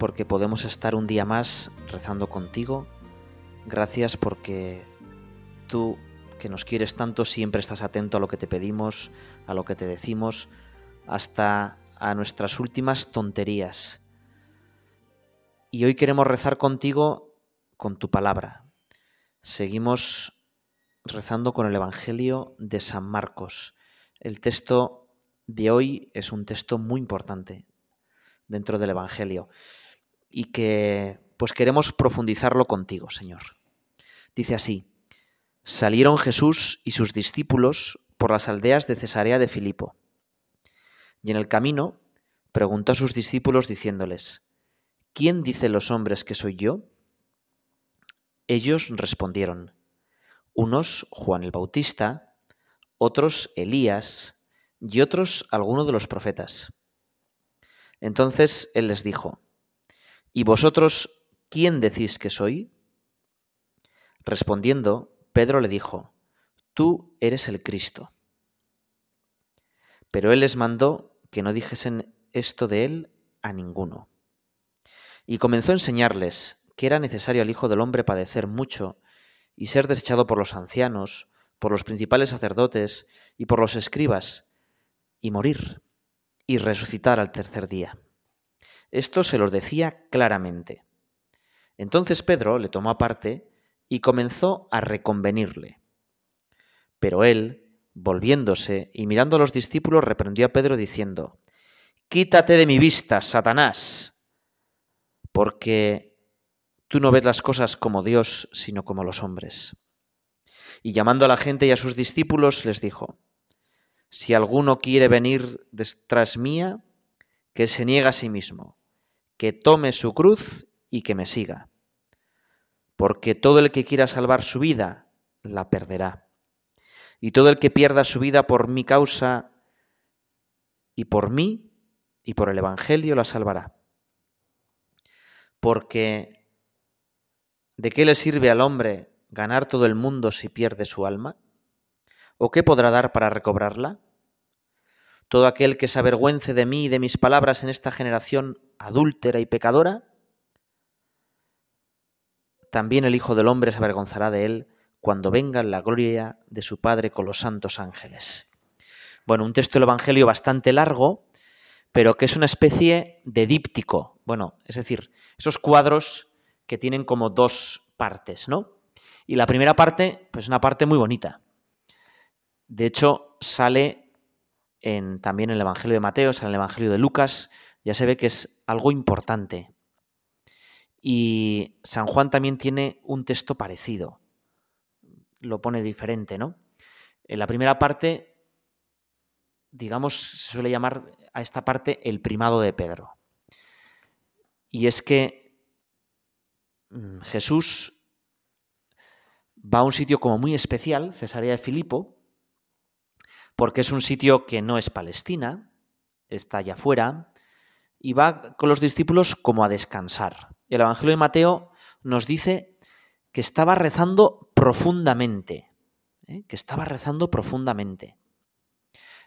porque podemos estar un día más rezando contigo. Gracias porque tú, que nos quieres tanto, siempre estás atento a lo que te pedimos, a lo que te decimos, hasta a nuestras últimas tonterías. Y hoy queremos rezar contigo con tu palabra. Seguimos rezando con el Evangelio de San Marcos. El texto de hoy es un texto muy importante dentro del Evangelio y que pues queremos profundizarlo contigo, Señor. Dice así, salieron Jesús y sus discípulos por las aldeas de Cesarea de Filipo. Y en el camino preguntó a sus discípulos diciéndoles, ¿quién dicen los hombres que soy yo? Ellos respondieron, unos Juan el Bautista, otros Elías y otros alguno de los profetas. Entonces él les dijo, ¿Y vosotros quién decís que soy? Respondiendo, Pedro le dijo, Tú eres el Cristo. Pero él les mandó que no dijesen esto de él a ninguno. Y comenzó a enseñarles que era necesario al Hijo del Hombre padecer mucho y ser desechado por los ancianos, por los principales sacerdotes y por los escribas, y morir, y resucitar al tercer día. Esto se los decía claramente. Entonces Pedro le tomó aparte y comenzó a reconvenirle. Pero él, volviéndose y mirando a los discípulos, reprendió a Pedro diciendo, Quítate de mi vista, Satanás, porque tú no ves las cosas como Dios, sino como los hombres. Y llamando a la gente y a sus discípulos, les dijo, Si alguno quiere venir detrás mía, que se niegue a sí mismo, que tome su cruz y que me siga. Porque todo el que quiera salvar su vida, la perderá. Y todo el que pierda su vida por mi causa y por mí y por el Evangelio, la salvará. Porque ¿de qué le sirve al hombre ganar todo el mundo si pierde su alma? ¿O qué podrá dar para recobrarla? Todo aquel que se avergüence de mí y de mis palabras en esta generación adúltera y pecadora, también el Hijo del Hombre se avergonzará de él cuando venga en la gloria de su Padre con los santos ángeles. Bueno, un texto del Evangelio bastante largo, pero que es una especie de díptico. Bueno, es decir, esos cuadros que tienen como dos partes, ¿no? Y la primera parte, pues es una parte muy bonita. De hecho, sale en, también en el Evangelio de Mateo, sale en el Evangelio de Lucas, ya se ve que es algo importante. Y San Juan también tiene un texto parecido. Lo pone diferente, ¿no? En la primera parte, digamos, se suele llamar a esta parte el primado de Pedro. Y es que mm, Jesús va a un sitio como muy especial, Cesarea de Filipo, porque es un sitio que no es Palestina, está allá afuera, y va con los discípulos como a descansar. El Evangelio de Mateo nos dice que estaba rezando profundamente, ¿eh? que estaba rezando profundamente.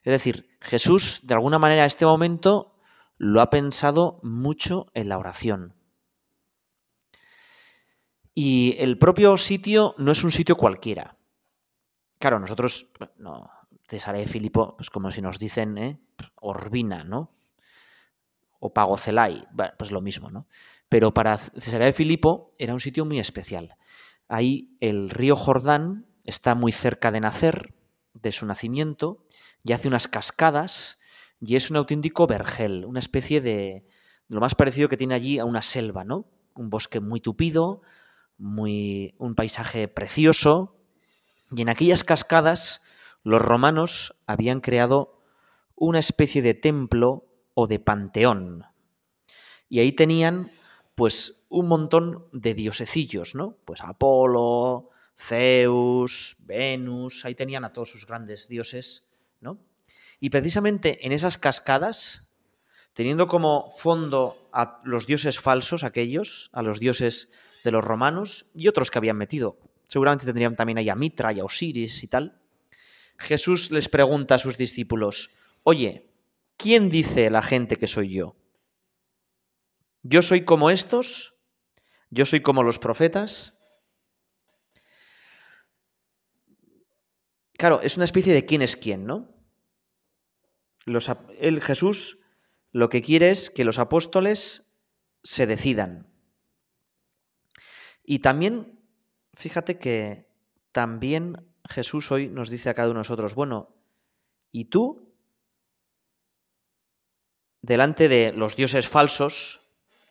Es decir, Jesús de alguna manera a este momento lo ha pensado mucho en la oración. Y el propio sitio no es un sitio cualquiera. Claro, nosotros, no, Cesarea de Filipo, pues como si nos dicen, ¿eh? Orbina, ¿no? O Pagocelay, pues lo mismo, ¿no? Pero para Cesarea de Filipo era un sitio muy especial. Ahí el río Jordán está muy cerca de nacer, de su nacimiento, y hace unas cascadas, y es un auténtico vergel, una especie de, lo más parecido que tiene allí a una selva, ¿no? Un bosque muy tupido, muy, un paisaje precioso, y en aquellas cascadas los romanos habían creado una especie de templo o de panteón. Y ahí tenían pues un montón de diosecillos, ¿no? Pues Apolo, Zeus, Venus, ahí tenían a todos sus grandes dioses, ¿no? Y precisamente en esas cascadas, teniendo como fondo a los dioses falsos, aquellos, a los dioses de los romanos y otros que habían metido, seguramente tendrían también ahí a Mitra y a Osiris y tal, Jesús les pregunta a sus discípulos, oye, ¿quién dice la gente que soy yo? ¿Yo soy como estos? ¿Yo soy como los profetas? Claro, es una especie de quién es quién, ¿no? El Jesús lo que quiere es que los apóstoles se decidan. Y también, fíjate que también Jesús hoy nos dice a cada uno de nosotros, bueno, ¿y tú? Delante de los dioses falsos,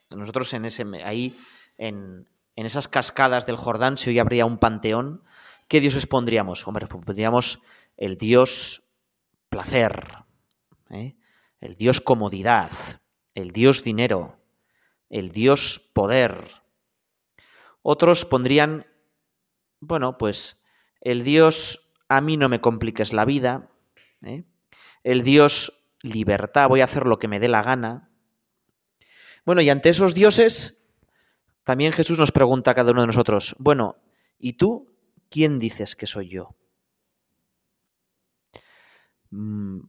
nosotros en ese, ahí, en, en esas cascadas del Jordán, si hoy habría un panteón, ¿qué dioses pondríamos? Hombre, pues pondríamos el dios placer, ¿eh? el dios comodidad, el dios dinero, el dios poder. Otros pondrían, bueno, pues el dios a mí no me compliques la vida, ¿eh? el dios libertad, voy a hacer lo que me dé la gana. Bueno, y ante esos dioses, también Jesús nos pregunta a cada uno de nosotros, bueno, ¿y tú quién dices que soy yo? Mm,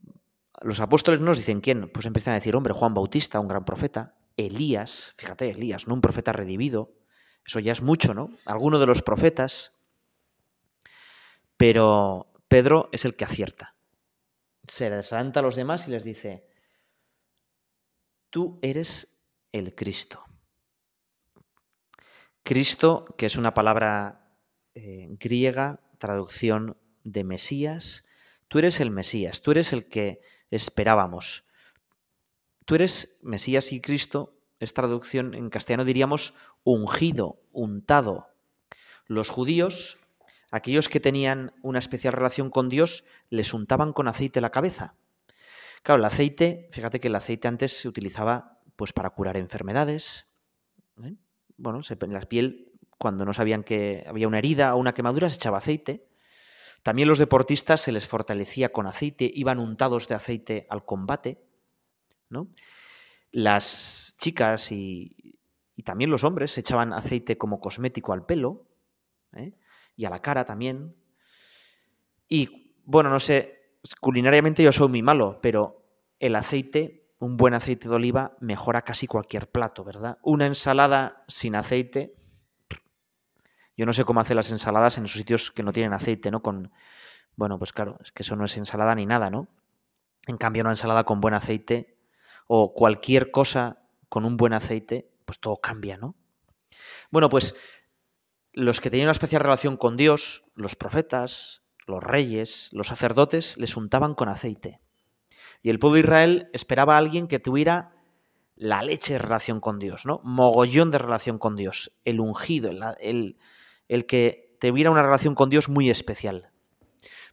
los apóstoles nos dicen quién, pues empiezan a decir, hombre, Juan Bautista, un gran profeta, Elías, fíjate, Elías, ¿no? Un profeta redimido, eso ya es mucho, ¿no? Alguno de los profetas, pero Pedro es el que acierta. Se les a los demás y les dice, tú eres el Cristo. Cristo, que es una palabra eh, griega, traducción de Mesías, tú eres el Mesías, tú eres el que esperábamos. Tú eres Mesías y Cristo, es traducción en castellano diríamos ungido, untado. Los judíos aquellos que tenían una especial relación con Dios les untaban con aceite la cabeza. Claro, el aceite, fíjate que el aceite antes se utilizaba pues para curar enfermedades. ¿eh? Bueno, en la piel, cuando no sabían que había una herida o una quemadura, se echaba aceite. También los deportistas se les fortalecía con aceite, iban untados de aceite al combate. ¿no? Las chicas y, y también los hombres se echaban aceite como cosmético al pelo. ¿eh? Y a la cara también. Y bueno, no sé, culinariamente yo soy muy malo, pero el aceite, un buen aceite de oliva, mejora casi cualquier plato, ¿verdad? Una ensalada sin aceite. Yo no sé cómo hacer las ensaladas en esos sitios que no tienen aceite, ¿no? Con. Bueno, pues claro, es que eso no es ensalada ni nada, ¿no? En cambio, una ensalada con buen aceite o cualquier cosa con un buen aceite, pues todo cambia, ¿no? Bueno, pues los que tenían una especial relación con Dios, los profetas, los reyes, los sacerdotes, les untaban con aceite. Y el pueblo de Israel esperaba a alguien que tuviera la leche de relación con Dios, ¿no? Mogollón de relación con Dios, el ungido, el, el que tuviera una relación con Dios muy especial.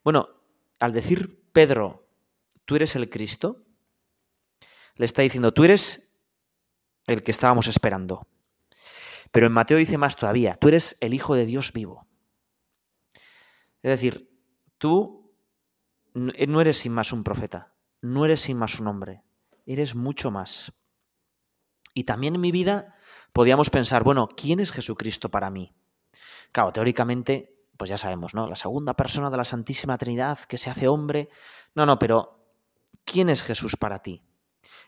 Bueno, al decir Pedro, tú eres el Cristo, le está diciendo, tú eres el que estábamos esperando. Pero en Mateo dice más todavía, tú eres el Hijo de Dios vivo. Es decir, tú no eres sin más un profeta, no eres sin más un hombre, eres mucho más. Y también en mi vida podíamos pensar, bueno, ¿quién es Jesucristo para mí? Claro, teóricamente, pues ya sabemos, ¿no? La segunda persona de la Santísima Trinidad que se hace hombre. No, no, pero ¿quién es Jesús para ti?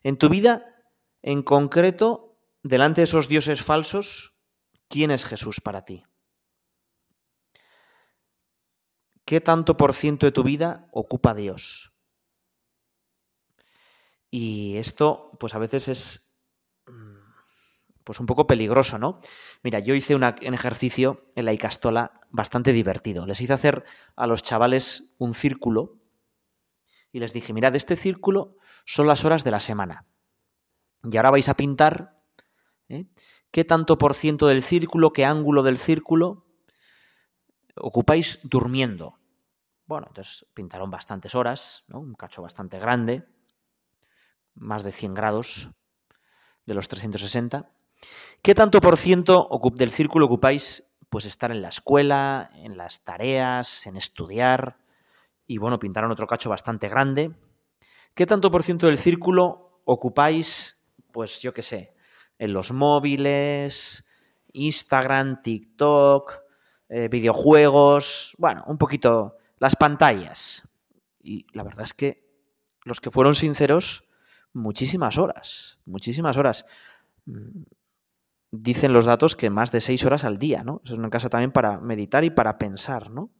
En tu vida, en concreto, delante de esos dioses falsos, ¿Quién es Jesús para ti? ¿Qué tanto por ciento de tu vida ocupa Dios? Y esto, pues a veces es mm, pues un poco peligroso, ¿no? Mira, yo hice un ejercicio en la Icastola bastante divertido. Les hice hacer a los chavales un círculo y les dije, mirad, este círculo son las horas de la semana. Y ahora vais a pintar ¿eh? Qué tanto por ciento del círculo, qué ángulo del círculo ocupáis durmiendo. Bueno, entonces pintaron bastantes horas, ¿no? un cacho bastante grande, más de 100 grados de los 360. ¿Qué tanto por ciento del círculo ocupáis pues estar en la escuela, en las tareas, en estudiar? Y bueno, pintaron otro cacho bastante grande. ¿Qué tanto por ciento del círculo ocupáis, pues yo qué sé, en los móviles, Instagram, TikTok, eh, videojuegos, bueno, un poquito las pantallas? Y la verdad es que los que fueron sinceros, muchísimas horas, muchísimas horas. Mm, dicen los datos que más de seis horas al día, ¿no? Es una casa también para meditar y para pensar, ¿no?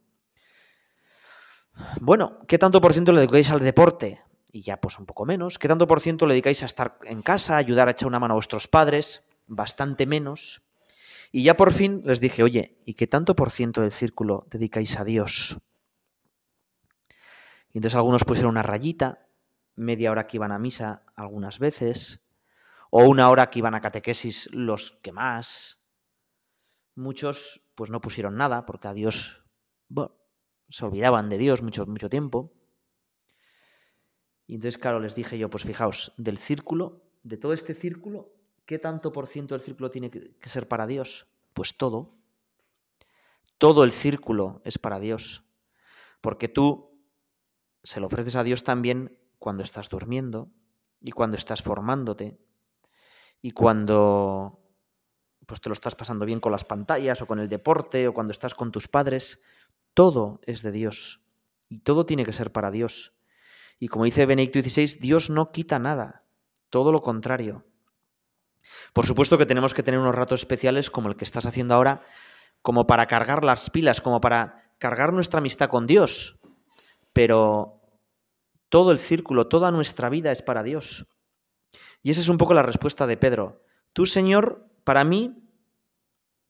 Bueno, ¿qué tanto por ciento le dedicáis al deporte? Y ya pues un poco menos. ¿Qué tanto por ciento le dedicáis a estar en casa, ayudar a echar una mano a vuestros padres? Bastante menos. Y ya por fin les dije, oye, ¿y qué tanto por ciento del círculo dedicáis a Dios? Y entonces algunos pusieron una rayita, media hora que iban a misa algunas veces, o una hora que iban a catequesis los que más. Muchos pues no pusieron nada porque a Dios bueno, se olvidaban de Dios mucho, mucho tiempo. Y entonces, claro, les dije yo, pues fijaos, del círculo, de todo este círculo, ¿qué tanto por ciento del círculo tiene que ser para Dios? Pues todo. Todo el círculo es para Dios. Porque tú se lo ofreces a Dios también cuando estás durmiendo y cuando estás formándote y cuando pues te lo estás pasando bien con las pantallas o con el deporte o cuando estás con tus padres, todo es de Dios y todo tiene que ser para Dios. Y como dice Benedicto XVI, Dios no quita nada, todo lo contrario. Por supuesto que tenemos que tener unos ratos especiales como el que estás haciendo ahora, como para cargar las pilas, como para cargar nuestra amistad con Dios, pero todo el círculo, toda nuestra vida es para Dios. Y esa es un poco la respuesta de Pedro. Tú, Señor, para mí,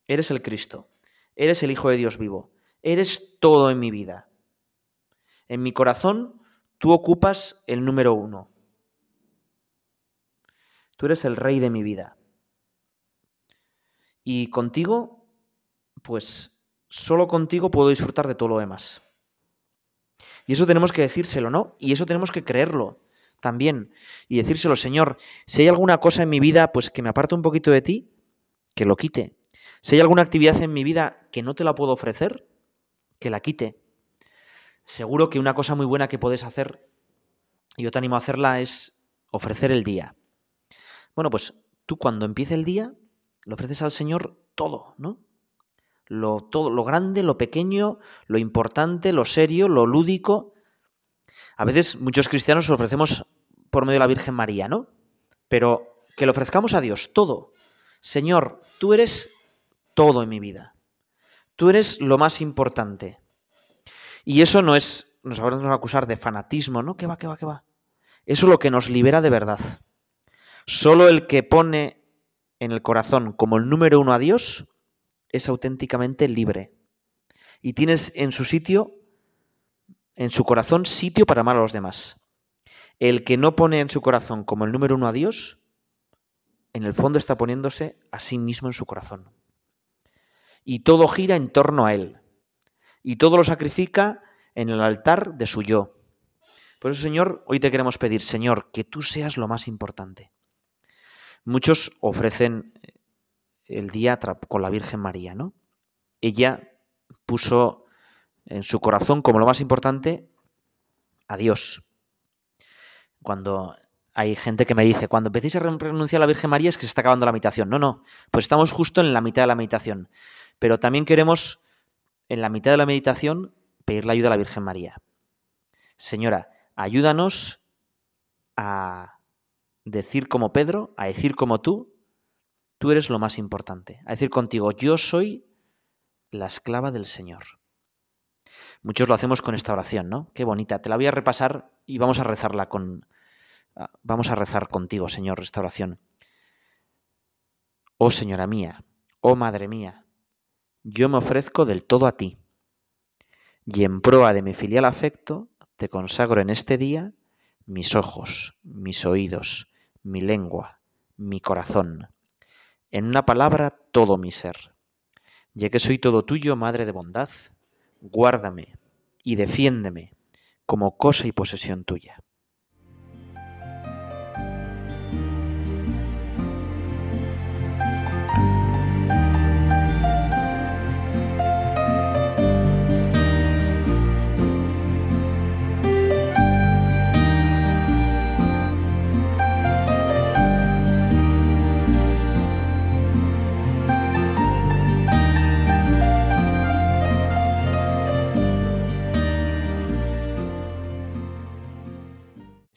eres el Cristo, eres el Hijo de Dios vivo, eres todo en mi vida. En mi corazón, tú ocupas el número uno. Tú eres el rey de mi vida. Y contigo, pues solo contigo puedo disfrutar de todo lo demás. Y eso tenemos que decírselo, ¿no? Y eso tenemos que creerlo también. Y decírselo, Señor, si hay alguna cosa en mi vida, pues que me aparte un poquito de ti, que lo quite. Si hay alguna actividad en mi vida que no te la puedo ofrecer, que la quite. Seguro que una cosa muy buena que puedes hacer, y yo te animo a hacerla, es ofrecer el día. Bueno, pues tú cuando empiece el día, le ofreces al Señor todo, ¿no? lo, todo, lo grande, lo pequeño, lo importante, lo serio, lo lúdico. A veces muchos cristianos lo ofrecemos por medio de la Virgen María, ¿no? Pero que le ofrezcamos a Dios todo. Señor, tú eres todo en mi vida. Tú eres lo más importante. Y eso no es, nos habrán a acusar de fanatismo, ¿no? ¿Qué va, qué va, qué va? Eso es lo que nos libera de verdad. Solo el que pone en el corazón como el número uno a Dios es auténticamente libre. Y tienes en su sitio, en su corazón, sitio para amar a los demás. El que no pone en su corazón como el número uno a Dios, en el fondo está poniéndose a sí mismo en su corazón. Y todo gira en torno a Él. Y todo lo sacrifica en el altar de su yo. Por eso, Señor, hoy te queremos pedir, Señor, que tú seas lo más importante. Muchos ofrecen el día con la Virgen María, ¿no? Ella puso en su corazón como lo más importante a Dios. Cuando hay gente que me dice, cuando empecéis a renunciar a la Virgen María es que se está acabando la meditación. No, no, pues estamos justo en la mitad de la meditación. Pero también queremos, en la mitad de la meditación, pedir la ayuda a la Virgen María. Señora, ayúdanos a decir como Pedro, a decir como tú, Tú eres lo más importante. A decir contigo, yo soy la esclava del Señor. Muchos lo hacemos con esta oración, ¿no? Qué bonita. Te la voy a repasar y vamos a rezarla con. Ah, vamos a rezar contigo, Señor, restauración. Oh Señora mía, oh Madre mía, yo me ofrezco del todo a ti, y en proa de mi filial afecto te consagro en este día mis ojos, mis oídos, mi lengua, mi corazón, en una palabra todo mi ser. Ya que soy todo tuyo, Madre de bondad, guárdame y defiéndeme como cosa y posesión tuya.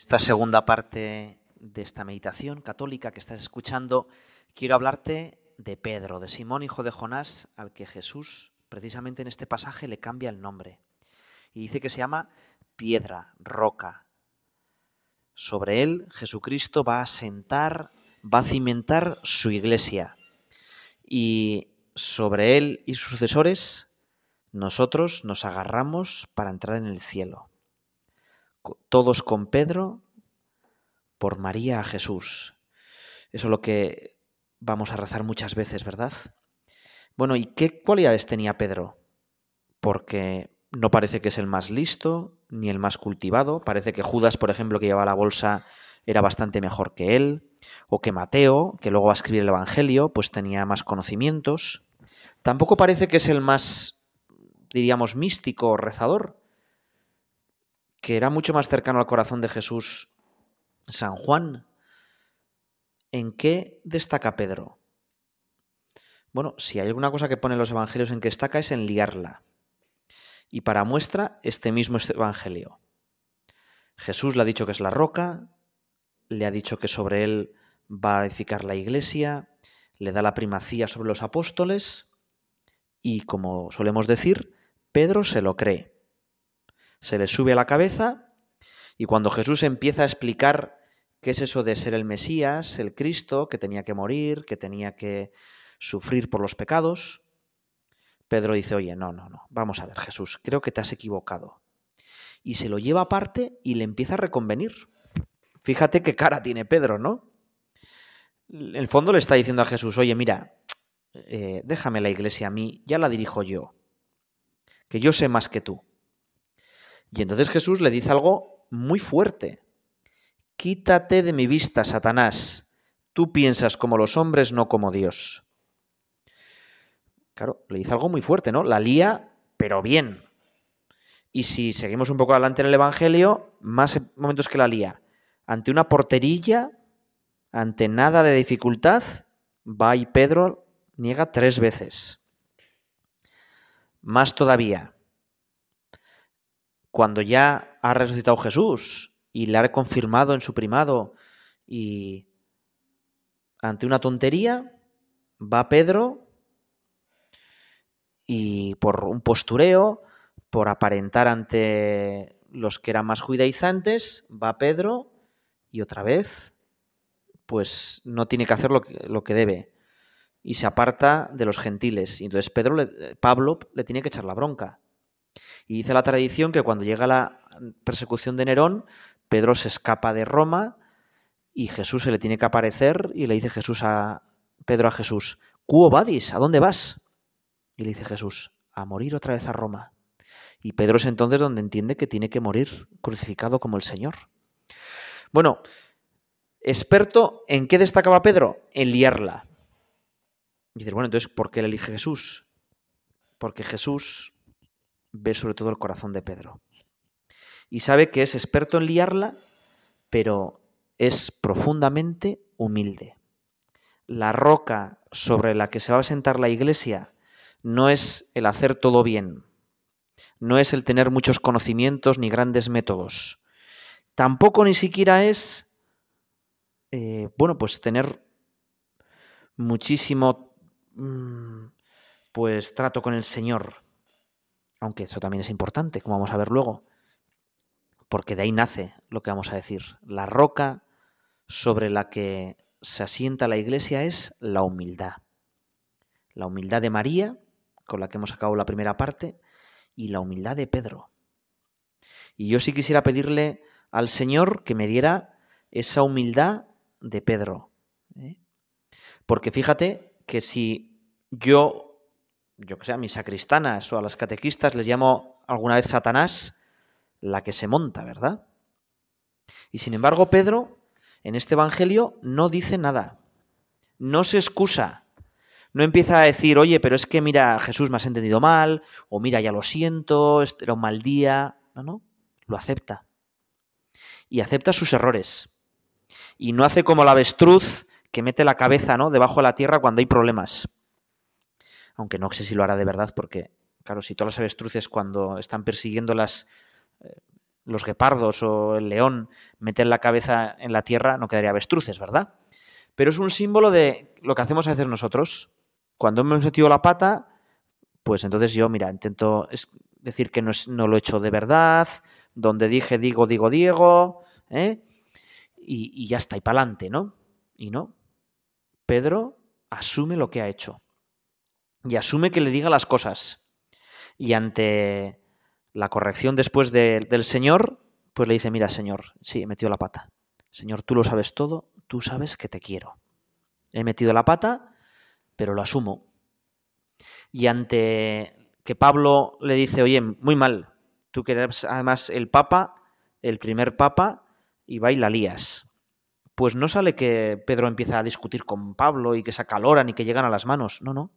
Esta segunda parte de esta meditación católica que estás escuchando, quiero hablarte de Pedro, de Simón, hijo de Jonás, al que Jesús, precisamente en este pasaje, le cambia el nombre. Y dice que se llama piedra, roca. Sobre él Jesucristo va a sentar, va a cimentar su iglesia. Y sobre él y sus sucesores, nosotros nos agarramos para entrar en el cielo. Todos con Pedro, por María a Jesús. Eso es lo que vamos a rezar muchas veces, ¿verdad? Bueno, ¿y qué cualidades tenía Pedro? Porque no parece que es el más listo ni el más cultivado. Parece que Judas, por ejemplo, que llevaba la bolsa, era bastante mejor que él. O que Mateo, que luego va a escribir el Evangelio, pues tenía más conocimientos. Tampoco parece que es el más, diríamos, místico o rezador, que era mucho más cercano al corazón de Jesús San Juan. ¿En qué destaca Pedro? Bueno, si hay alguna cosa que pone los evangelios en que destaca es en liarla. Y para muestra, este mismo evangelio. Jesús le ha dicho que es la roca, le ha dicho que sobre él va a edificar la iglesia, le da la primacía sobre los apóstoles y, como solemos decir, Pedro se lo cree. Se le sube a la cabeza y cuando Jesús empieza a explicar qué es eso de ser el Mesías, el Cristo, que tenía que morir, que tenía que sufrir por los pecados, Pedro dice, oye, no, no, no, vamos a ver, Jesús, creo que te has equivocado. Y se lo lleva aparte y le empieza a reconvenir. Fíjate qué cara tiene Pedro, ¿no? En el fondo le está diciendo a Jesús, oye, mira, eh, déjame la iglesia a mí, ya la dirijo yo, que yo sé más que tú. Y entonces Jesús le dice algo muy fuerte. Quítate de mi vista, Satanás. Tú piensas como los hombres, no como Dios. Claro, le dice algo muy fuerte, ¿no? La lía, pero bien. Y si seguimos un poco adelante en el Evangelio, más momentos que la lía. Ante una porterilla, ante nada de dificultad, va y Pedro niega tres veces. Más todavía, cuando ya ha resucitado Jesús y le ha confirmado en su primado y ante una tontería, va Pedro y por un postureo, por aparentar ante los que eran más judaizantes, va Pedro y otra vez, pues no tiene que hacer lo que, lo que debe y se aparta de los gentiles. Y entonces Pedro Pablo le tiene que echar la bronca. Y dice la tradición que cuando llega la persecución de Nerón, Pedro se escapa de Roma y Jesús se le tiene que aparecer y le dice Jesús a Pedro a Jesús, ¿Cuo vadis? ¿A dónde vas? Y le dice Jesús, a morir otra vez a Roma. Y Pedro es entonces donde entiende que tiene que morir crucificado como el Señor. Bueno, experto, ¿en qué destacaba Pedro? En liarla. Y dices, bueno, entonces, ¿por qué le elige Jesús? Porque Jesús ve sobre todo el corazón de Pedro. Y sabe que es experto en liarla, pero es profundamente humilde. La roca sobre la que se va a sentar la iglesia no es el hacer todo bien, no es el tener muchos conocimientos ni grandes métodos. Tampoco ni siquiera es, eh, bueno, pues tener muchísimo, mm, pues trato con el Señor, aunque eso también es importante, como vamos a ver luego, porque de ahí nace lo que vamos a decir. La roca sobre la que se asienta la iglesia es la humildad. La humildad de María con la que hemos acabado la primera parte, y la humildad de Pedro. Y yo sí quisiera pedirle al Señor que me diera esa humildad de Pedro. ¿eh? Porque fíjate que si yo, yo que sé, a mis sacristanas o a las catequistas les llamo alguna vez Satanás, la que se monta, ¿verdad? Y sin embargo, Pedro, en este Evangelio, no dice nada. No se excusa. No empieza a decir, oye, pero es que mira, Jesús me has entendido mal, o mira, ya lo siento, este era un mal día. No, no, lo acepta. Y acepta sus errores. Y no hace como la avestruz que mete la cabeza ¿no? debajo de la tierra cuando hay problemas. Aunque no sé si lo hará de verdad, porque, claro, si todas las avestruces cuando están persiguiendo las, eh, los guepardos o el león meten la cabeza en la tierra, no quedaría avestruces, ¿verdad? Pero es un símbolo de lo que hacemos a veces nosotros. Cuando hemos metido la pata, pues entonces yo, mira, intento decir que no, no lo he hecho de verdad, donde dije digo, digo, Diego, ¿eh? y, y ya está, y para adelante, ¿no? Y no. Pedro asume lo que ha hecho. Y asume que le diga las cosas. Y ante la corrección después del Señor, pues le dice, mira, Señor, sí, he metido la pata. Señor, tú lo sabes todo, tú sabes que te quiero. He metido la pata, pero lo asumo. Y ante que Pablo le dice, oye, muy mal, tú que eres además el Papa, el primer Papa, y va y la lías. Pues no sale que Pedro empieza a discutir con Pablo y que se acaloran y que llegan a las manos. No, no.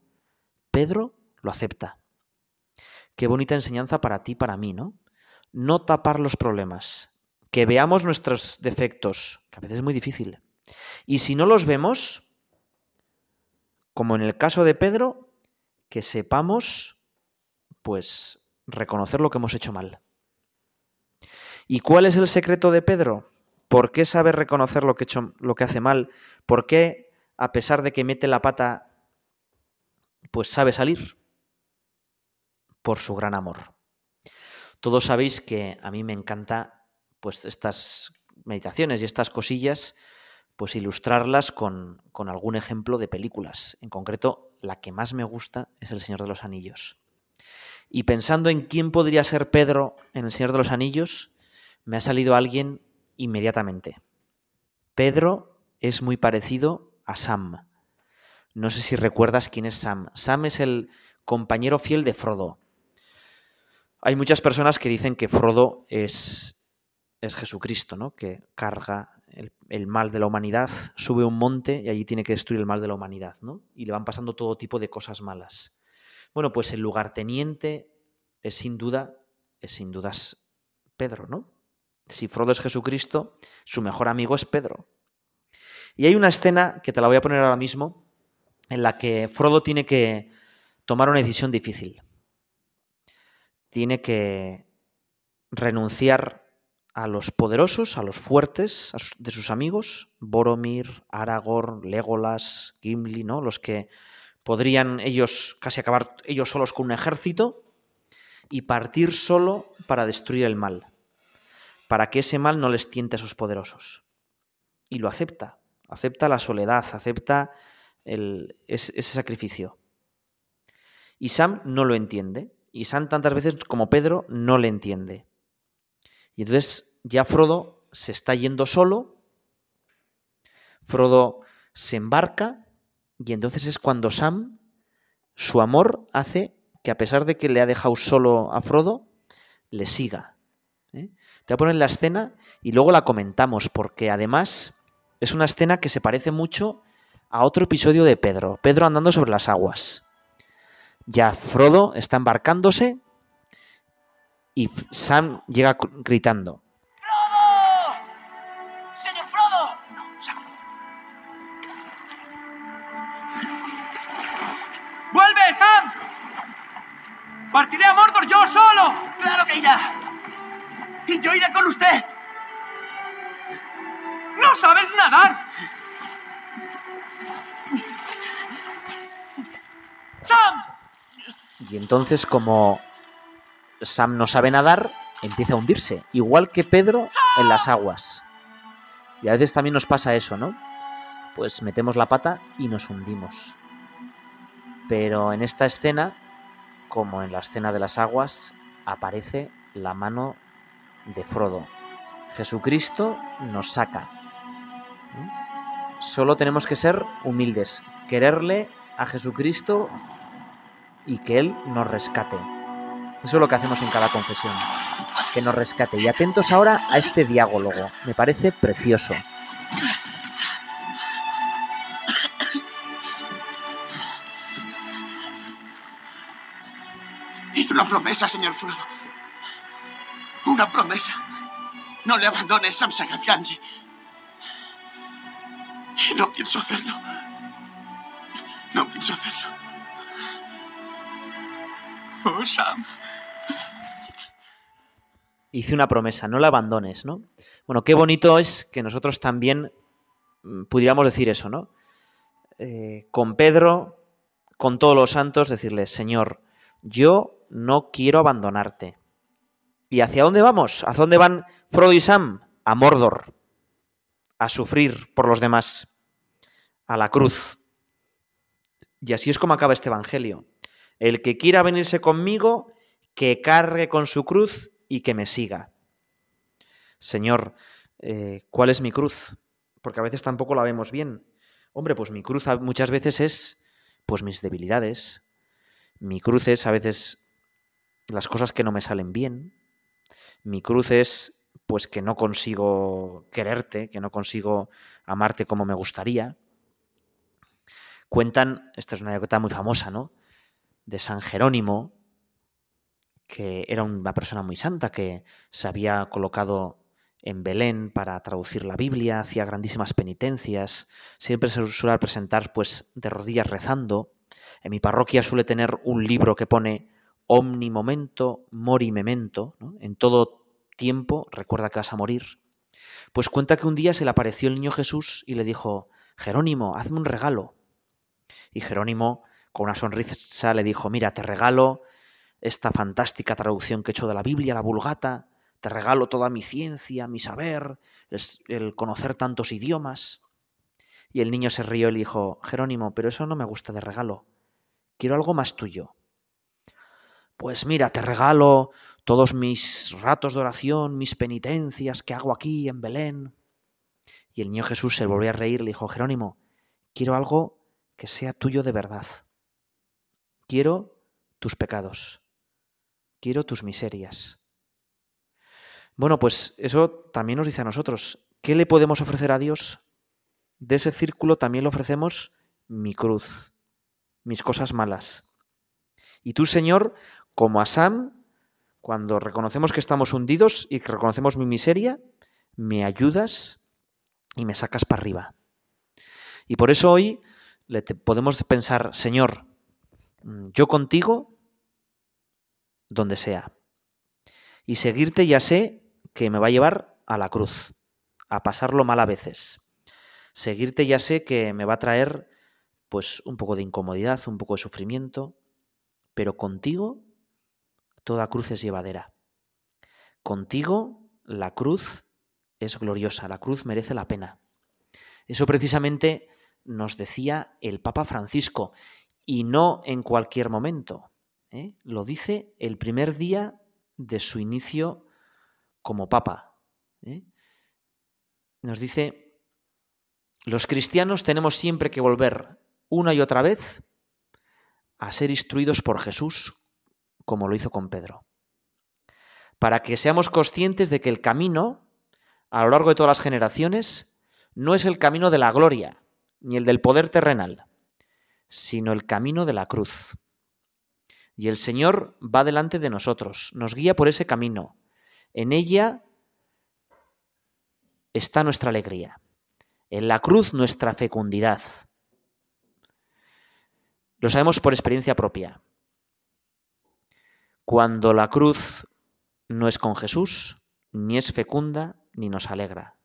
Pedro lo acepta. Qué bonita enseñanza para ti, para mí, ¿no? No tapar los problemas, que veamos nuestros defectos, que a veces es muy difícil. Y si no los vemos, como en el caso de Pedro, que sepamos, pues, reconocer lo que hemos hecho mal. ¿Y cuál es el secreto de Pedro? ¿Por qué sabe reconocer lo que, lo que hace mal? ¿Por qué, a pesar de que mete la pata, pues sabe salir? por su gran amor. Todos sabéis que a mí me encanta pues estas meditaciones y estas cosillas pues ilustrarlas con, con algún ejemplo de películas. En concreto, la que más me gusta es El Señor de los Anillos. Y pensando en quién podría ser Pedro en El Señor de los Anillos, me ha salido alguien inmediatamente. Pedro es muy parecido a Sam. No sé si recuerdas quién es Sam. Sam es el compañero fiel de Frodo. Hay muchas personas que dicen que Frodo es, es Jesucristo, ¿no? que carga el, mal de la humanidad, sube un monte y allí tiene que destruir el mal de la humanidad, ¿no? y le van pasando todo tipo de cosas malas. Bueno, pues el lugarteniente es sin duda, es sin dudas Pedro, ¿no? Si Frodo es Jesucristo, su mejor amigo es Pedro. Y hay una escena que te la voy a poner ahora mismo, en la que Frodo tiene que tomar una decisión difícil tiene que renunciar a los poderosos, a los fuertes de sus amigos, Boromir, Aragorn, Legolas, Gimli, ¿no? Los que podrían ellos casi acabar ellos solos con un ejército y partir solo para destruir el mal, para que ese mal no les tiente a sus poderosos. Y lo acepta, acepta la soledad, acepta ese sacrificio. Y Sam no lo entiende, y Sam tantas veces como Pedro no le entiende. Y entonces ya Frodo se está yendo solo, Frodo se embarca y entonces es cuando Sam, su amor hace que a pesar de que le ha dejado solo a Frodo, le siga. ¿eh? Te voy a poner la escena y luego la comentamos porque además es una escena que se parece mucho a otro episodio de Pedro, Pedro andando sobre las aguas. Ya Frodo está embarcándose y Sam llega gritando. ¡Frodo! ¡Señor Frodo! No, Sam. ¡Vuelve, Sam! ¡Partiré a Mordor yo solo! ¡Claro que irá! ¡Y yo iré con usted! ¡No sabes nadar! ¡Sam! Y entonces, como Sam no sabe nadar, empieza a hundirse, igual que Pedro en las aguas. Y a veces también nos pasa eso, ¿no? Pues metemos la pata y nos hundimos. Pero en esta escena, como en la escena de las aguas, aparece la mano de Frodo. Jesucristo nos saca. Solo tenemos que ser humildes, quererle a Jesucristo y que Él nos rescate. Eso es lo que hacemos en cada confesión, que nos rescate. Y atentos ahora a este diálogo, me parece precioso. Hizo una promesa, señor Frodo. Una promesa. No le abandones, Sam Sagacianji. Y no pienso hacerlo. No pienso hacerlo. Sam. hice una promesa, no la abandones, ¿no? Bueno, qué bonito es que nosotros también mm, pudiéramos decir eso, ¿no? Eh, con Pedro, con todos los santos, decirle, Señor, yo no quiero abandonarte. ¿Y hacia dónde vamos? ¿Hacia dónde van Frodo y Sam? A Mordor, a sufrir por los demás, a la cruz. Y así es como acaba este Evangelio. El que quiera venirse conmigo, que cargue con su cruz y que me siga. Señor, eh, ¿cuál es mi cruz? Porque a veces tampoco la vemos bien. Hombre, pues mi cruz muchas veces es pues mis debilidades. Mi cruz es a veces las cosas que no me salen bien. Mi cruz es pues que no consigo quererte, que no consigo amarte como me gustaría. Cuentan, esta es una anécdota muy famosa, ¿no? De San Jerónimo, que era una persona muy santa, que se había colocado en Belén para traducir la Biblia, hacía grandísimas penitencias, siempre se suele presentar pues de rodillas rezando. En mi parroquia suele tener un libro que pone omni momento mori memento, en todo tiempo recuerda que vas a morir. Pues cuenta que un día se le apareció el niño Jesús y le dijo, Jerónimo, hazme un regalo. Y Jerónimo, con una sonrisa, le dijo, mira, te regalo esta fantástica traducción que he hecho de la Biblia, la Vulgata, te regalo toda mi ciencia, mi saber, el conocer tantos idiomas. Y el niño se rió y le dijo, Jerónimo, pero eso no me gusta de regalo, quiero algo más tuyo. Pues mira, te regalo todos mis ratos de oración, mis penitencias que hago aquí en Belén. Y el niño Jesús se volvió a reír y le dijo, Jerónimo, quiero algo que sea tuyo de verdad. Quiero tus pecados. Quiero tus miserias. Bueno, pues eso también nos dice a nosotros. ¿Qué le podemos ofrecer a Dios? De ese círculo también le ofrecemos mi cruz, mis cosas malas. Y tú, Señor, como a Sam, cuando reconocemos que estamos hundidos y que reconocemos mi miseria, me ayudas y me sacas para arriba. Y por eso hoy podemos pensar, Señor, yo contigo, donde sea. Y seguirte ya sé que me va a llevar a la cruz, a pasarlo mal a veces. Seguirte ya sé que me va a traer pues un poco de incomodidad, un poco de sufrimiento, pero contigo toda cruz es llevadera. Contigo la cruz es gloriosa, la cruz merece la pena. Eso precisamente nos decía el Papa Francisco, y no en cualquier momento. ¿eh? Lo dice el primer día de su inicio como Papa. ¿eh? Nos dice, los cristianos tenemos siempre que volver una y otra vez a ser instruidos por Jesús, como lo hizo con Pedro. Para que seamos conscientes de que el camino, a lo largo de todas las generaciones, no es el camino de la gloria, ni el del poder terrenal, sino el camino de la cruz. Y el Señor va delante de nosotros, nos guía por ese camino. En ella está nuestra alegría. En la cruz nuestra fecundidad. Lo sabemos por experiencia propia. Cuando la cruz no es con Jesús, ni es fecunda, ni nos alegra.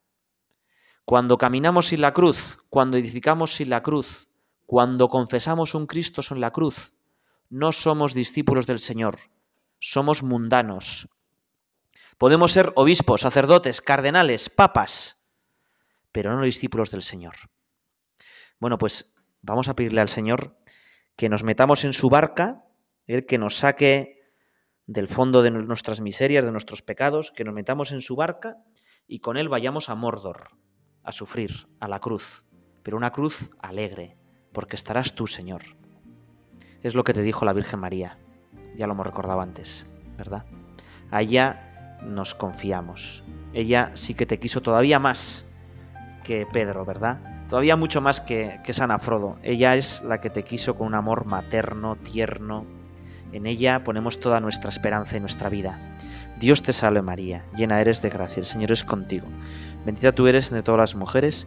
Cuando caminamos sin la cruz, cuando edificamos sin la cruz, cuando confesamos un Cristo sin la cruz, no somos discípulos del Señor, somos mundanos. Podemos ser obispos, sacerdotes, cardenales, papas, pero no discípulos del Señor. Bueno, pues vamos a pedirle al Señor que nos metamos en su barca, el que nos saque del fondo de nuestras miserias, de nuestros pecados, que nos metamos en su barca y con él vayamos a Mordor a sufrir, a la cruz, pero una cruz alegre, porque estarás tú, Señor. Es lo que te dijo la Virgen María, ya lo hemos recordado antes, ¿verdad? A ella nos confiamos. Ella sí que te quiso todavía más que Pedro, ¿verdad? Todavía mucho más que, que San Afrodo. Ella es la que te quiso con un amor materno, tierno. En ella ponemos toda nuestra esperanza y nuestra vida. Dios te salve María, llena eres de gracia, el Señor es contigo. Bendita tú eres entre todas las mujeres,